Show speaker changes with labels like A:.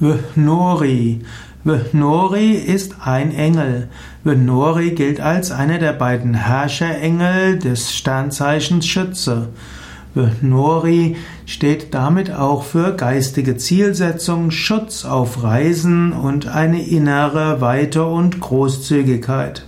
A: Vnori. Vnori ist ein Engel. Vnori gilt als einer der beiden Herrscherengel des Sternzeichens Schütze. Vnori steht damit auch für geistige Zielsetzung, Schutz auf Reisen und eine innere Weite und Großzügigkeit.